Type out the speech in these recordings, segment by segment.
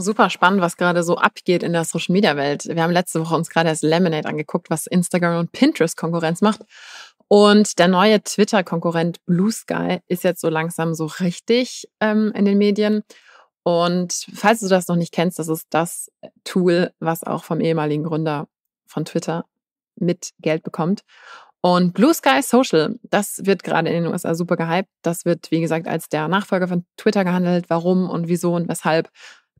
Super spannend, was gerade so abgeht in der Social Media Welt. Wir haben letzte Woche uns gerade das Lemonade angeguckt, was Instagram und Pinterest Konkurrenz macht. Und der neue Twitter-Konkurrent Blue Sky ist jetzt so langsam so richtig ähm, in den Medien. Und falls du das noch nicht kennst, das ist das Tool, was auch vom ehemaligen Gründer von Twitter mit Geld bekommt. Und Blue Sky Social, das wird gerade in den USA super gehypt. Das wird, wie gesagt, als der Nachfolger von Twitter gehandelt. Warum und wieso und weshalb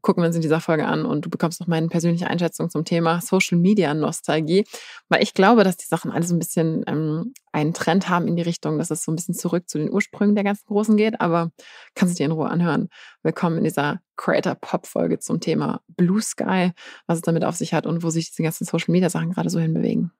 gucken wir uns in dieser Folge an und du bekommst noch meine persönliche Einschätzung zum Thema Social Media Nostalgie, weil ich glaube, dass die Sachen alle so ein bisschen ähm, einen Trend haben in die Richtung, dass es so ein bisschen zurück zu den Ursprüngen der ganzen Großen geht, aber kannst du dir in Ruhe anhören. Willkommen in dieser Creator Pop Folge zum Thema Blue Sky, was es damit auf sich hat und wo sich diese ganzen Social Media Sachen gerade so hinbewegen.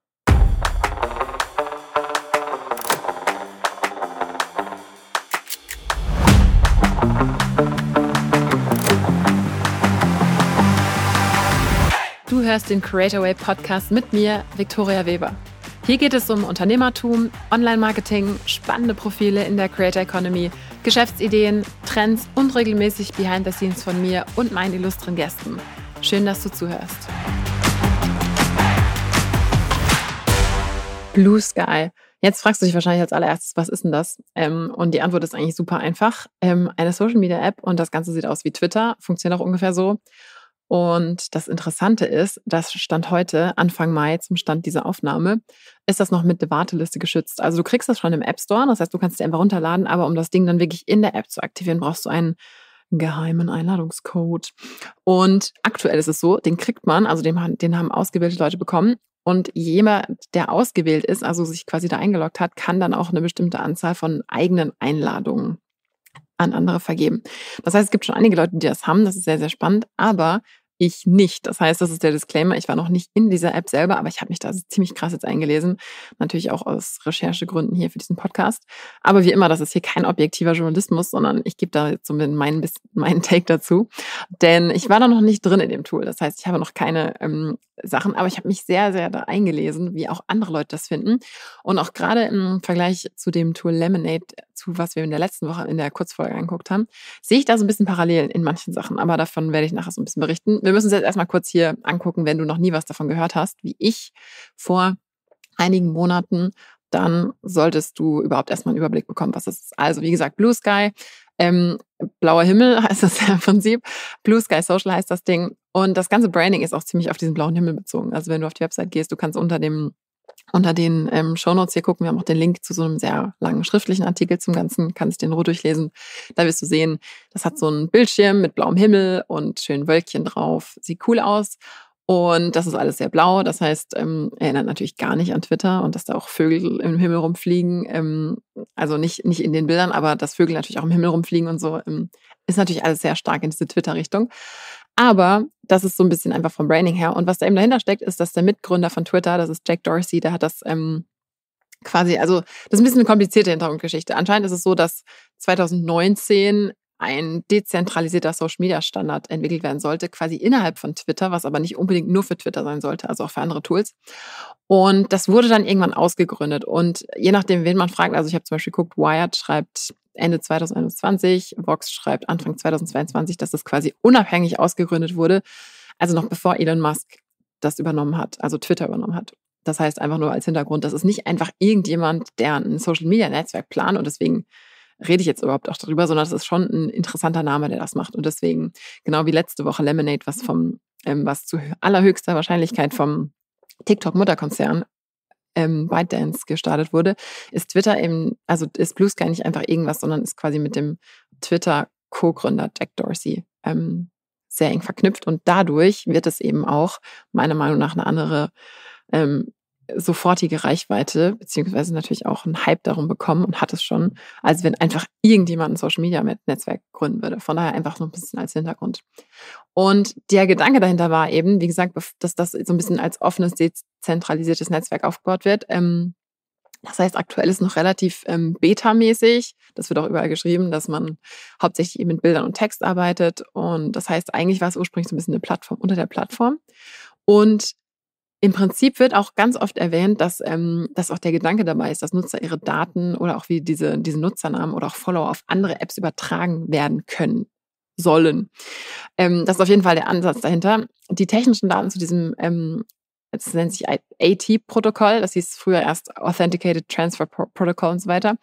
Du hörst den Creator Way Podcast mit mir, Viktoria Weber. Hier geht es um Unternehmertum, Online-Marketing, spannende Profile in der Creator Economy, Geschäftsideen, Trends und regelmäßig Behind the Scenes von mir und meinen illustren Gästen. Schön, dass du zuhörst. Blue Sky. Jetzt fragst du dich wahrscheinlich als allererstes, was ist denn das? Ähm, und die Antwort ist eigentlich super einfach. Ähm, eine Social Media App und das Ganze sieht aus wie Twitter, funktioniert auch ungefähr so. Und das Interessante ist, dass Stand heute, Anfang Mai zum Stand dieser Aufnahme, ist das noch mit der Warteliste geschützt. Also du kriegst das schon im App Store, das heißt, du kannst es einfach runterladen, aber um das Ding dann wirklich in der App zu aktivieren, brauchst du einen geheimen Einladungscode. Und aktuell ist es so, den kriegt man, also den, den haben ausgewählte Leute bekommen. Und jemand, der ausgewählt ist, also sich quasi da eingeloggt hat, kann dann auch eine bestimmte Anzahl von eigenen Einladungen an andere vergeben. Das heißt, es gibt schon einige Leute, die das haben. Das ist sehr, sehr spannend. Aber ich nicht. Das heißt, das ist der Disclaimer. Ich war noch nicht in dieser App selber, aber ich habe mich da ziemlich krass jetzt eingelesen. Natürlich auch aus Recherchegründen hier für diesen Podcast. Aber wie immer, das ist hier kein objektiver Journalismus, sondern ich gebe da jetzt so meinen, meinen Take dazu. Denn ich war da noch nicht drin in dem Tool. Das heißt, ich habe noch keine ähm, Sachen, aber ich habe mich sehr, sehr da eingelesen, wie auch andere Leute das finden. Und auch gerade im Vergleich zu dem Tool Lemonade, zu was wir in der letzten Woche in der Kurzfolge angeguckt haben, sehe ich da so ein bisschen Parallelen in manchen Sachen. Aber davon werde ich nachher so ein bisschen berichten. Wir müssen uns jetzt erstmal kurz hier angucken, wenn du noch nie was davon gehört hast, wie ich vor einigen Monaten dann solltest du überhaupt erstmal einen Überblick bekommen, was es ist. Also, wie gesagt, Blue Sky, ähm, blauer Himmel heißt das im Prinzip. Blue Sky Social heißt das Ding. Und das ganze Branding ist auch ziemlich auf diesen blauen Himmel bezogen. Also wenn du auf die Website gehst, du kannst unter dem unter den ähm, Shownotes hier gucken. Wir haben auch den Link zu so einem sehr langen schriftlichen Artikel zum Ganzen. Kannst den Ruhe durchlesen. Da wirst du sehen, das hat so einen Bildschirm mit blauem Himmel und schönen Wölkchen drauf. Sieht cool aus. Und das ist alles sehr blau. Das heißt, ähm, erinnert natürlich gar nicht an Twitter und dass da auch Vögel im Himmel rumfliegen. Ähm, also nicht, nicht in den Bildern, aber dass Vögel natürlich auch im Himmel rumfliegen und so, ähm, ist natürlich alles sehr stark in diese Twitter-Richtung. Aber das ist so ein bisschen einfach vom Branding her. Und was da eben dahinter steckt, ist, dass der Mitgründer von Twitter, das ist Jack Dorsey, der hat das ähm, quasi, also das ist ein bisschen eine komplizierte Hintergrundgeschichte. Anscheinend ist es so, dass 2019 ein dezentralisierter Social Media Standard entwickelt werden sollte, quasi innerhalb von Twitter, was aber nicht unbedingt nur für Twitter sein sollte, also auch für andere Tools. Und das wurde dann irgendwann ausgegründet. Und je nachdem, wen man fragt, also ich habe zum Beispiel geguckt, Wired schreibt Ende 2021, Vox schreibt Anfang 2022, dass das quasi unabhängig ausgegründet wurde, also noch bevor Elon Musk das übernommen hat, also Twitter übernommen hat. Das heißt einfach nur als Hintergrund, das ist nicht einfach irgendjemand, der ein Social Media Netzwerk plant und deswegen rede ich jetzt überhaupt auch darüber, sondern das ist schon ein interessanter Name, der das macht. Und deswegen, genau wie letzte Woche Lemonade, was vom, ähm, was zu allerhöchster Wahrscheinlichkeit vom TikTok-Mutterkonzern ähm, ByteDance gestartet wurde, ist Twitter eben, also ist Blue Sky nicht einfach irgendwas, sondern ist quasi mit dem Twitter-Co-Gründer Jack Dorsey ähm, sehr eng verknüpft. Und dadurch wird es eben auch meiner Meinung nach eine andere ähm, sofortige Reichweite, beziehungsweise natürlich auch einen Hype darum bekommen und hat es schon, als wenn einfach irgendjemand ein Social Media Netzwerk gründen würde. Von daher einfach so ein bisschen als Hintergrund. Und der Gedanke dahinter war eben, wie gesagt, dass das so ein bisschen als offenes, dezentralisiertes Netzwerk aufgebaut wird. Ähm, das heißt, aktuell ist noch relativ ähm, beta-mäßig. Das wird auch überall geschrieben, dass man hauptsächlich eben mit Bildern und Text arbeitet. Und das heißt, eigentlich war es ursprünglich so ein bisschen eine Plattform unter der Plattform. Und im Prinzip wird auch ganz oft erwähnt, dass, ähm, dass auch der Gedanke dabei ist, dass Nutzer ihre Daten oder auch wie diese, diese Nutzernamen oder auch Follower auf andere Apps übertragen werden können sollen. Ähm, das ist auf jeden Fall der Ansatz dahinter. Die technischen Daten zu diesem ähm, nennt sich AT-Protokoll, das hieß früher erst Authenticated Transfer Protocol und so weiter.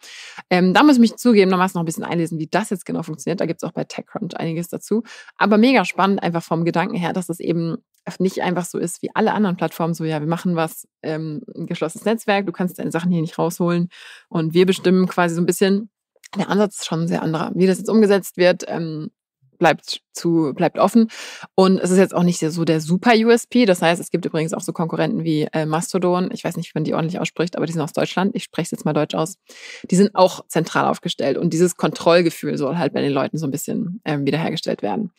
Ähm, da muss ich mich zugeben, nochmals noch ein bisschen einlesen, wie das jetzt genau funktioniert. Da gibt es auch bei TechCrunch einiges dazu. Aber mega spannend, einfach vom Gedanken her, dass es eben nicht einfach so ist wie alle anderen Plattformen, so ja, wir machen was, ähm, ein geschlossenes Netzwerk, du kannst deine Sachen hier nicht rausholen und wir bestimmen quasi so ein bisschen. Der Ansatz ist schon ein sehr anderer. Wie das jetzt umgesetzt wird, ähm, bleibt zu, bleibt offen. Und es ist jetzt auch nicht so der super USP. Das heißt, es gibt übrigens auch so Konkurrenten wie äh, Mastodon. Ich weiß nicht, wie man die ordentlich ausspricht, aber die sind aus Deutschland. Ich spreche es jetzt mal deutsch aus. Die sind auch zentral aufgestellt. Und dieses Kontrollgefühl soll halt bei den Leuten so ein bisschen ähm, wiederhergestellt werden.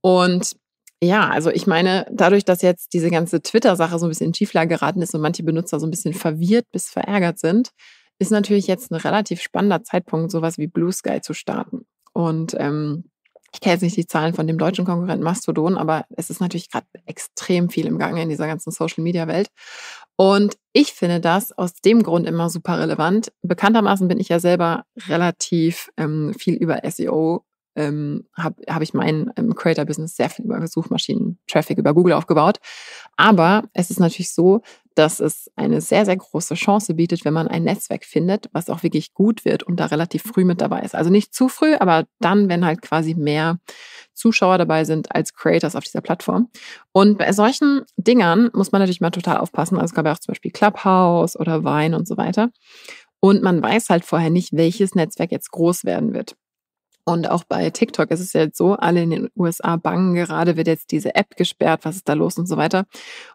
Und ja, also ich meine, dadurch, dass jetzt diese ganze Twitter-Sache so ein bisschen in Schieflage geraten ist und manche Benutzer so ein bisschen verwirrt bis verärgert sind, ist natürlich jetzt ein relativ spannender Zeitpunkt, sowas wie Blue Sky zu starten. Und ähm, ich kenne jetzt nicht die Zahlen von dem deutschen Konkurrenten Mastodon, aber es ist natürlich gerade extrem viel im Gange in dieser ganzen Social-Media-Welt. Und ich finde das aus dem Grund immer super relevant. Bekanntermaßen bin ich ja selber relativ ähm, viel über SEO ähm, habe hab ich mein ähm, Creator-Business sehr viel über Suchmaschinen-Traffic über Google aufgebaut. Aber es ist natürlich so, dass es eine sehr, sehr große Chance bietet, wenn man ein Netzwerk findet, was auch wirklich gut wird und da relativ früh mit dabei ist. Also nicht zu früh, aber dann, wenn halt quasi mehr Zuschauer dabei sind als Creators auf dieser Plattform. Und bei solchen Dingern muss man natürlich mal total aufpassen. Also es gab ja auch zum Beispiel Clubhouse oder Vine und so weiter. Und man weiß halt vorher nicht, welches Netzwerk jetzt groß werden wird. Und auch bei TikTok ist es ja jetzt so, alle in den USA bangen gerade, wird jetzt diese App gesperrt, was ist da los und so weiter.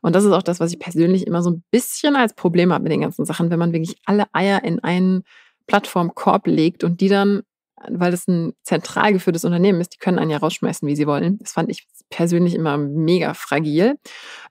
Und das ist auch das, was ich persönlich immer so ein bisschen als Problem habe mit den ganzen Sachen, wenn man wirklich alle Eier in einen Plattformkorb legt und die dann, weil das ein zentral geführtes Unternehmen ist, die können einen ja rausschmeißen, wie sie wollen. Das fand ich persönlich immer mega fragil.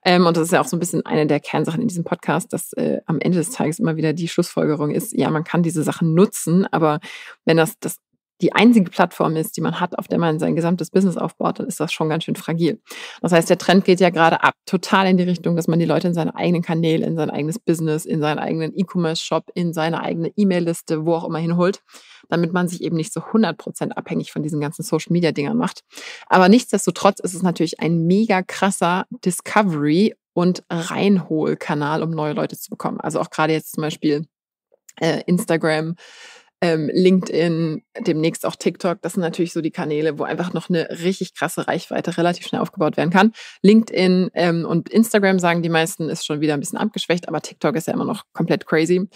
Ähm, und das ist ja auch so ein bisschen eine der Kernsachen in diesem Podcast, dass äh, am Ende des Tages immer wieder die Schlussfolgerung ist, ja, man kann diese Sachen nutzen, aber wenn das das die einzige Plattform ist, die man hat, auf der man sein gesamtes Business aufbaut, dann ist das schon ganz schön fragil. Das heißt, der Trend geht ja gerade ab, total in die Richtung, dass man die Leute in seine eigenen Kanäle, in sein eigenes Business, in seinen eigenen E-Commerce-Shop, in seine eigene E-Mail-Liste, wo auch immer hinholt, damit man sich eben nicht so 100% abhängig von diesen ganzen Social-Media-Dingern macht. Aber nichtsdestotrotz ist es natürlich ein mega krasser Discovery- und Reinholkanal, um neue Leute zu bekommen. Also auch gerade jetzt zum Beispiel äh, Instagram, ähm, LinkedIn, demnächst auch TikTok. Das sind natürlich so die Kanäle, wo einfach noch eine richtig krasse Reichweite relativ schnell aufgebaut werden kann. LinkedIn ähm, und Instagram sagen die meisten, ist schon wieder ein bisschen abgeschwächt, aber TikTok ist ja immer noch komplett crazy.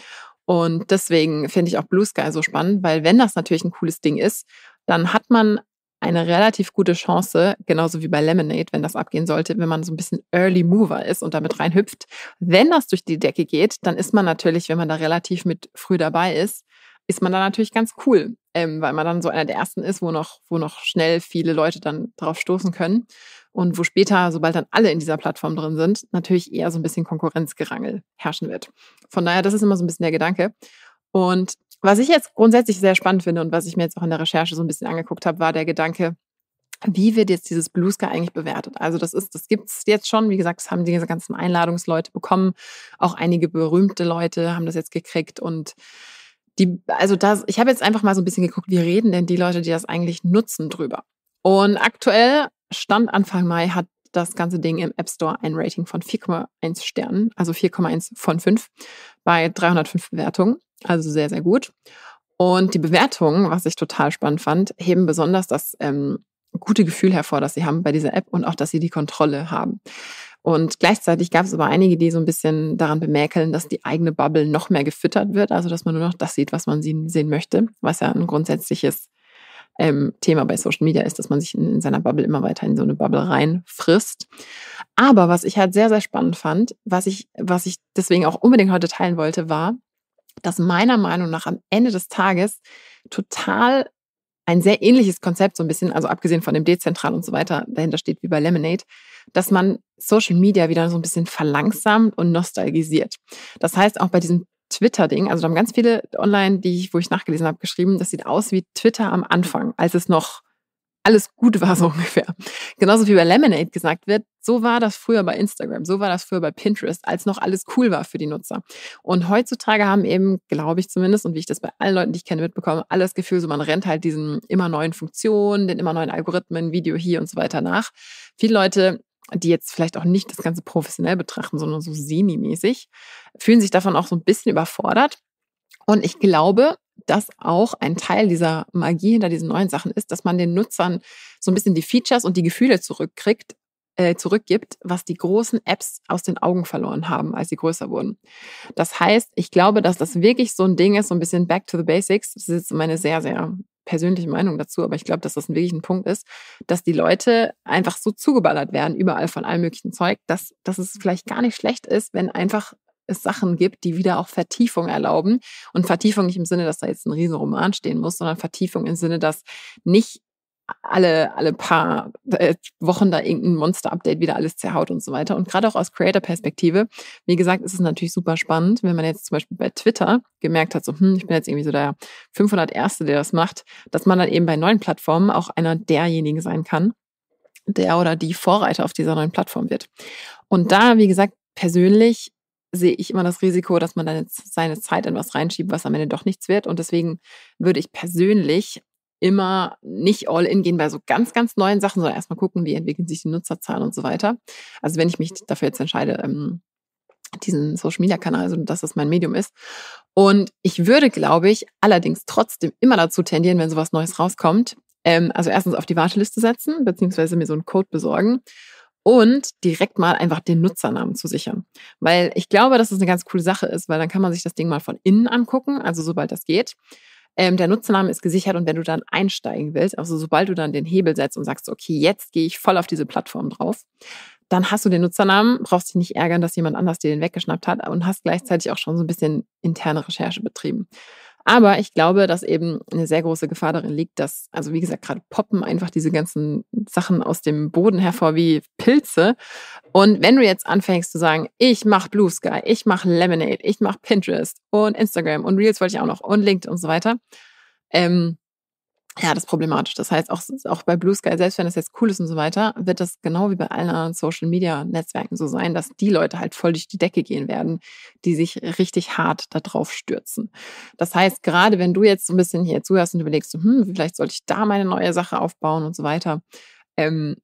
Und deswegen finde ich auch Blue Sky so spannend, weil wenn das natürlich ein cooles Ding ist, dann hat man eine relativ gute Chance, genauso wie bei Lemonade, wenn das abgehen sollte, wenn man so ein bisschen Early Mover ist und damit reinhüpft. Wenn das durch die Decke geht, dann ist man natürlich, wenn man da relativ mit früh dabei ist, ist man da natürlich ganz cool, ähm, weil man dann so einer der ersten ist, wo noch, wo noch schnell viele Leute dann drauf stoßen können und wo später, sobald dann alle in dieser Plattform drin sind, natürlich eher so ein bisschen Konkurrenzgerangel herrschen wird. Von daher, das ist immer so ein bisschen der Gedanke. Und was ich jetzt grundsätzlich sehr spannend finde und was ich mir jetzt auch in der Recherche so ein bisschen angeguckt habe, war der Gedanke, wie wird jetzt dieses Blue Sky eigentlich bewertet? Also das ist, das gibt's jetzt schon. Wie gesagt, das haben diese ganzen Einladungsleute bekommen. Auch einige berühmte Leute haben das jetzt gekriegt und die, also das, ich habe jetzt einfach mal so ein bisschen geguckt, wie reden denn die Leute, die das eigentlich nutzen, drüber. Und aktuell, Stand Anfang Mai, hat das ganze Ding im App Store ein Rating von 4,1 Sternen, also 4,1 von 5 bei 305 Bewertungen. Also sehr, sehr gut. Und die Bewertungen, was ich total spannend fand, heben besonders das ähm, gute Gefühl hervor, das sie haben bei dieser App und auch, dass sie die Kontrolle haben. Und gleichzeitig gab es aber einige, die so ein bisschen daran bemäkeln, dass die eigene Bubble noch mehr gefüttert wird, also dass man nur noch das sieht, was man sehen möchte, was ja ein grundsätzliches ähm, Thema bei Social Media ist, dass man sich in, in, seiner Bubble immer weiter in so eine Bubble reinfrisst. Aber was ich halt sehr, sehr spannend fand, was ich, was ich deswegen auch unbedingt heute teilen wollte, war, dass meiner Meinung nach am Ende des Tages total ein sehr ähnliches Konzept, so ein bisschen, also abgesehen von dem Dezentral und so weiter, dahinter steht wie bei Lemonade, dass man Social Media wieder so ein bisschen verlangsamt und nostalgisiert. Das heißt, auch bei diesem Twitter-Ding, also da haben ganz viele online, die ich, wo ich nachgelesen habe, geschrieben, das sieht aus wie Twitter am Anfang, als es noch alles gut war so ungefähr. Genauso wie bei Lemonade gesagt wird, so war das früher bei Instagram, so war das früher bei Pinterest, als noch alles cool war für die Nutzer. Und heutzutage haben eben, glaube ich zumindest, und wie ich das bei allen Leuten, die ich kenne, mitbekomme, alle das Gefühl, so man rennt halt diesen immer neuen Funktionen, den immer neuen Algorithmen, Video hier und so weiter nach. Viele Leute die jetzt vielleicht auch nicht das Ganze professionell betrachten, sondern so semi-mäßig, fühlen sich davon auch so ein bisschen überfordert. Und ich glaube, dass auch ein Teil dieser Magie hinter diesen neuen Sachen ist, dass man den Nutzern so ein bisschen die Features und die Gefühle zurückkriegt, äh, zurückgibt, was die großen Apps aus den Augen verloren haben, als sie größer wurden. Das heißt, ich glaube, dass das wirklich so ein Ding ist, so ein bisschen back to the basics. Das ist meine sehr, sehr persönliche Meinung dazu, aber ich glaube, dass das wirklich ein Punkt ist, dass die Leute einfach so zugeballert werden, überall von allem möglichen Zeug, dass, dass es vielleicht gar nicht schlecht ist, wenn einfach es Sachen gibt, die wieder auch Vertiefung erlauben. Und Vertiefung nicht im Sinne, dass da jetzt ein riesen Roman stehen muss, sondern Vertiefung im Sinne, dass nicht alle, alle paar äh, Wochen da irgendein Monster-Update wieder alles zerhaut und so weiter. Und gerade auch aus Creator-Perspektive, wie gesagt, ist es natürlich super spannend, wenn man jetzt zum Beispiel bei Twitter gemerkt hat, so, hm, ich bin jetzt irgendwie so der 501. der das macht, dass man dann eben bei neuen Plattformen auch einer derjenigen sein kann, der oder die Vorreiter auf dieser neuen Plattform wird. Und da, wie gesagt, persönlich sehe ich immer das Risiko, dass man dann jetzt seine Zeit in was reinschiebt, was am Ende doch nichts wird. Und deswegen würde ich persönlich immer nicht all in gehen bei so ganz, ganz neuen Sachen, sondern erstmal gucken, wie entwickeln sich die Nutzerzahlen und so weiter. Also wenn ich mich dafür jetzt entscheide, ähm, diesen Social Media Kanal, also dass das mein Medium ist. Und ich würde, glaube ich, allerdings trotzdem immer dazu tendieren, wenn sowas Neues rauskommt, ähm, also erstens auf die Warteliste setzen, beziehungsweise mir so einen Code besorgen und direkt mal einfach den Nutzernamen zu sichern. Weil ich glaube, dass das eine ganz coole Sache ist, weil dann kann man sich das Ding mal von innen angucken, also sobald das geht. Ähm, der Nutzername ist gesichert und wenn du dann einsteigen willst, also sobald du dann den Hebel setzt und sagst, okay, jetzt gehe ich voll auf diese Plattform drauf, dann hast du den Nutzernamen, brauchst dich nicht ärgern, dass jemand anders dir den weggeschnappt hat und hast gleichzeitig auch schon so ein bisschen interne Recherche betrieben. Aber ich glaube, dass eben eine sehr große Gefahr darin liegt, dass, also wie gesagt, gerade poppen einfach diese ganzen Sachen aus dem Boden hervor wie Pilze. Und wenn du jetzt anfängst zu sagen, ich mache Blue Sky, ich mache Lemonade, ich mache Pinterest und Instagram und Reels wollte ich auch noch und LinkedIn und so weiter, ähm, ja, das ist problematisch. Das heißt, auch, auch bei Blue Sky, selbst wenn das jetzt cool ist und so weiter, wird das genau wie bei allen anderen Social Media Netzwerken so sein, dass die Leute halt voll durch die Decke gehen werden, die sich richtig hart da drauf stürzen. Das heißt, gerade wenn du jetzt so ein bisschen hier zuhörst und überlegst, hm, vielleicht sollte ich da meine neue Sache aufbauen und so weiter, ähm,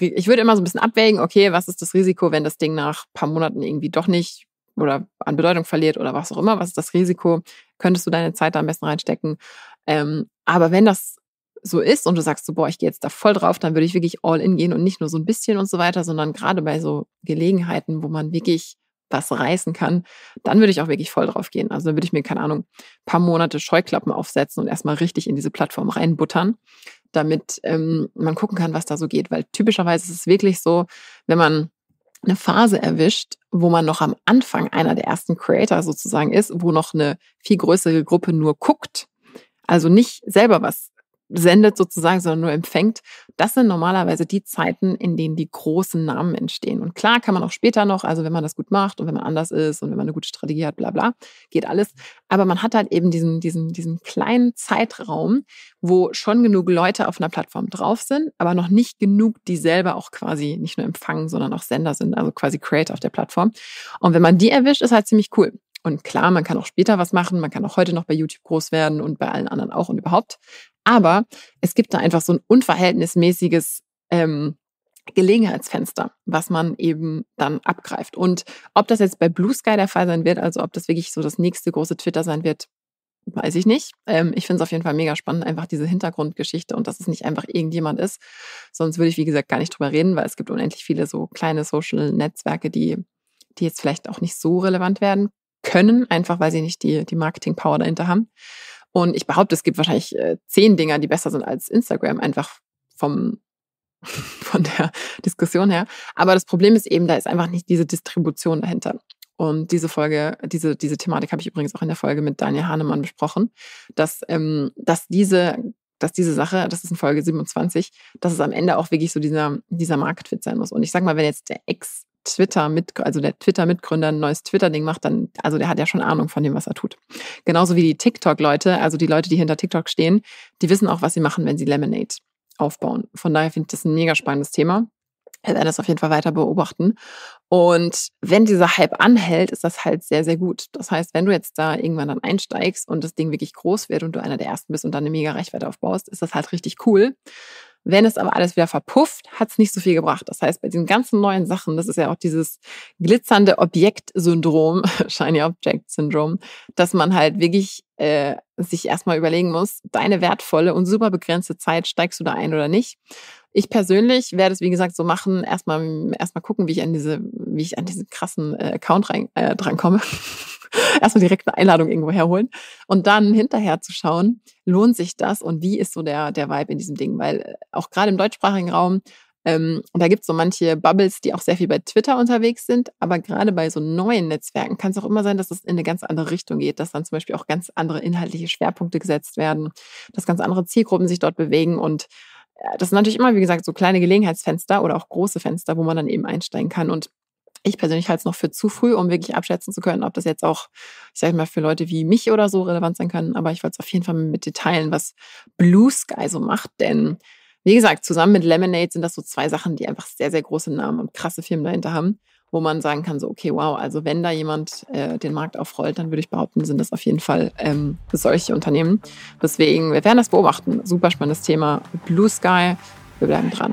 ich würde immer so ein bisschen abwägen, okay, was ist das Risiko, wenn das Ding nach paar Monaten irgendwie doch nicht oder an Bedeutung verliert oder was auch immer, was ist das Risiko? Könntest du deine Zeit da am besten reinstecken? Ähm, aber wenn das so ist und du sagst so, boah, ich gehe jetzt da voll drauf, dann würde ich wirklich all in gehen und nicht nur so ein bisschen und so weiter, sondern gerade bei so Gelegenheiten, wo man wirklich was reißen kann, dann würde ich auch wirklich voll drauf gehen. Also dann würde ich mir, keine Ahnung, paar Monate Scheuklappen aufsetzen und erstmal richtig in diese Plattform reinbuttern, damit ähm, man gucken kann, was da so geht. Weil typischerweise ist es wirklich so, wenn man eine Phase erwischt, wo man noch am Anfang einer der ersten Creator sozusagen ist, wo noch eine viel größere Gruppe nur guckt also nicht selber was sendet sozusagen, sondern nur empfängt. Das sind normalerweise die Zeiten, in denen die großen Namen entstehen. Und klar kann man auch später noch, also wenn man das gut macht und wenn man anders ist und wenn man eine gute Strategie hat, bla bla, geht alles. Aber man hat halt eben diesen, diesen, diesen kleinen Zeitraum, wo schon genug Leute auf einer Plattform drauf sind, aber noch nicht genug, die selber auch quasi nicht nur empfangen, sondern auch Sender sind, also quasi Creator auf der Plattform. Und wenn man die erwischt, ist halt ziemlich cool. Und klar, man kann auch später was machen, man kann auch heute noch bei YouTube groß werden und bei allen anderen auch und überhaupt. Aber es gibt da einfach so ein unverhältnismäßiges ähm, Gelegenheitsfenster, was man eben dann abgreift. Und ob das jetzt bei Blue Sky der Fall sein wird, also ob das wirklich so das nächste große Twitter sein wird, weiß ich nicht. Ähm, ich finde es auf jeden Fall mega spannend, einfach diese Hintergrundgeschichte und dass es nicht einfach irgendjemand ist. Sonst würde ich, wie gesagt, gar nicht drüber reden, weil es gibt unendlich viele so kleine Social-Netzwerke, die, die jetzt vielleicht auch nicht so relevant werden können, einfach weil sie nicht die, die Marketing-Power dahinter haben. Und ich behaupte, es gibt wahrscheinlich äh, zehn Dinger, die besser sind als Instagram, einfach vom, von der Diskussion her. Aber das Problem ist eben, da ist einfach nicht diese Distribution dahinter. Und diese Folge, diese, diese Thematik habe ich übrigens auch in der Folge mit Daniel Hahnemann besprochen, dass, ähm, dass diese dass diese Sache, das ist in Folge 27, dass es am Ende auch wirklich so dieser, dieser Market Fit sein muss. Und ich sage mal, wenn jetzt der Ex Twitter mit, also der Twitter-Mitgründer ein neues Twitter-Ding macht, dann, also der hat ja schon Ahnung von dem, was er tut. Genauso wie die TikTok-Leute, also die Leute, die hinter TikTok stehen, die wissen auch, was sie machen, wenn sie Lemonade aufbauen. Von daher finde ich das ein mega spannendes Thema. Wir werden das auf jeden Fall weiter beobachten. Und wenn dieser Hype anhält, ist das halt sehr, sehr gut. Das heißt, wenn du jetzt da irgendwann dann einsteigst und das Ding wirklich groß wird und du einer der ersten bist und dann eine mega Reichweite aufbaust, ist das halt richtig cool. Wenn es aber alles wieder verpufft, hat es nicht so viel gebracht. Das heißt, bei diesen ganzen neuen Sachen, das ist ja auch dieses glitzernde Objekt-Syndrom, Shiny Object Syndrome, dass man halt wirklich äh, sich erstmal überlegen muss, deine wertvolle und super begrenzte Zeit, steigst du da ein oder nicht? Ich persönlich werde es, wie gesagt, so machen, erstmal erstmal gucken, wie ich an diese, wie ich an diesen krassen äh, Account rein, äh, drankomme. erstmal direkt eine Einladung irgendwo herholen und dann hinterher zu schauen, lohnt sich das und wie ist so der, der Vibe in diesem Ding? Weil äh, auch gerade im deutschsprachigen Raum, ähm, da gibt es so manche Bubbles, die auch sehr viel bei Twitter unterwegs sind, aber gerade bei so neuen Netzwerken kann es auch immer sein, dass es in eine ganz andere Richtung geht, dass dann zum Beispiel auch ganz andere inhaltliche Schwerpunkte gesetzt werden, dass ganz andere Zielgruppen sich dort bewegen und äh, das sind natürlich immer, wie gesagt, so kleine Gelegenheitsfenster oder auch große Fenster, wo man dann eben einsteigen kann. Und ich persönlich halte es noch für zu früh, um wirklich abschätzen zu können, ob das jetzt auch, ich sage mal, für Leute wie mich oder so relevant sein können. Aber ich wollte es auf jeden Fall mit dir teilen, was Blue Sky so macht. Denn, wie gesagt, zusammen mit Lemonade sind das so zwei Sachen, die einfach sehr, sehr große Namen und krasse Firmen dahinter haben, wo man sagen kann, so, okay, wow, also wenn da jemand äh, den Markt aufrollt, dann würde ich behaupten, sind das auf jeden Fall ähm, solche Unternehmen. Deswegen, wir werden das beobachten. Super spannendes Thema. Blue Sky, wir bleiben dran.